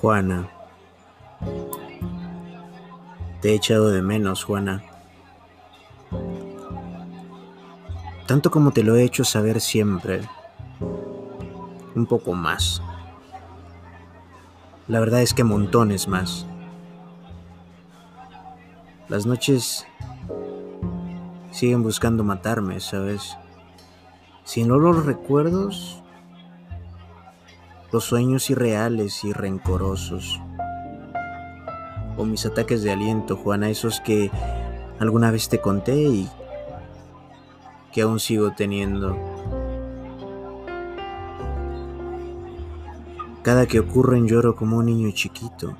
Juana. Te he echado de menos, Juana. Tanto como te lo he hecho saber siempre. Un poco más. La verdad es que montones más. Las noches siguen buscando matarme, ¿sabes? Si no los recuerdos, los sueños irreales y rencorosos. O mis ataques de aliento, Juana, esos que alguna vez te conté y que aún sigo teniendo. Cada que ocurren lloro como un niño chiquito,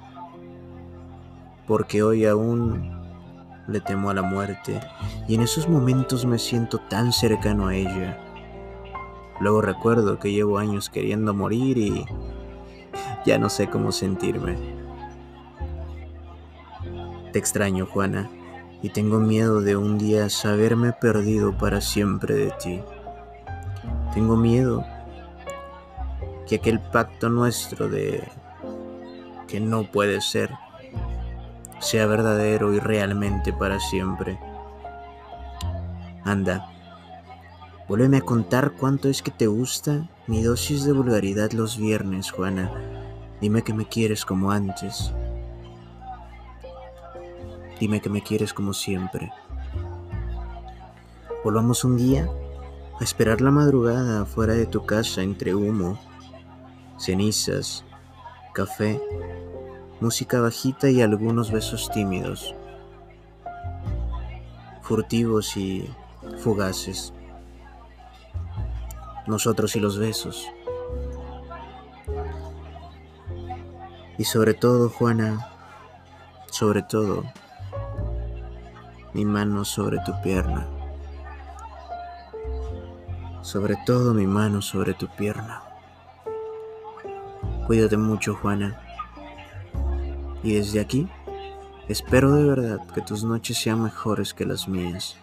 porque hoy aún le temo a la muerte y en esos momentos me siento tan cercano a ella. Luego recuerdo que llevo años queriendo morir y ya no sé cómo sentirme. Te extraño, Juana, y tengo miedo de un día saberme perdido para siempre de ti. Tengo miedo que aquel pacto nuestro de que no puede ser sea verdadero y realmente para siempre. Anda, Vuélveme a contar cuánto es que te gusta mi dosis de vulgaridad los viernes, Juana. Dime que me quieres como antes. Dime que me quieres como siempre. Volvamos un día a esperar la madrugada fuera de tu casa entre humo, cenizas, café, música bajita y algunos besos tímidos, furtivos y fugaces nosotros y los besos. Y sobre todo, Juana, sobre todo, mi mano sobre tu pierna. Sobre todo mi mano sobre tu pierna. Cuídate mucho, Juana. Y desde aquí, espero de verdad que tus noches sean mejores que las mías.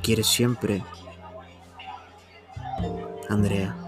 Te quieres siempre, Andrea.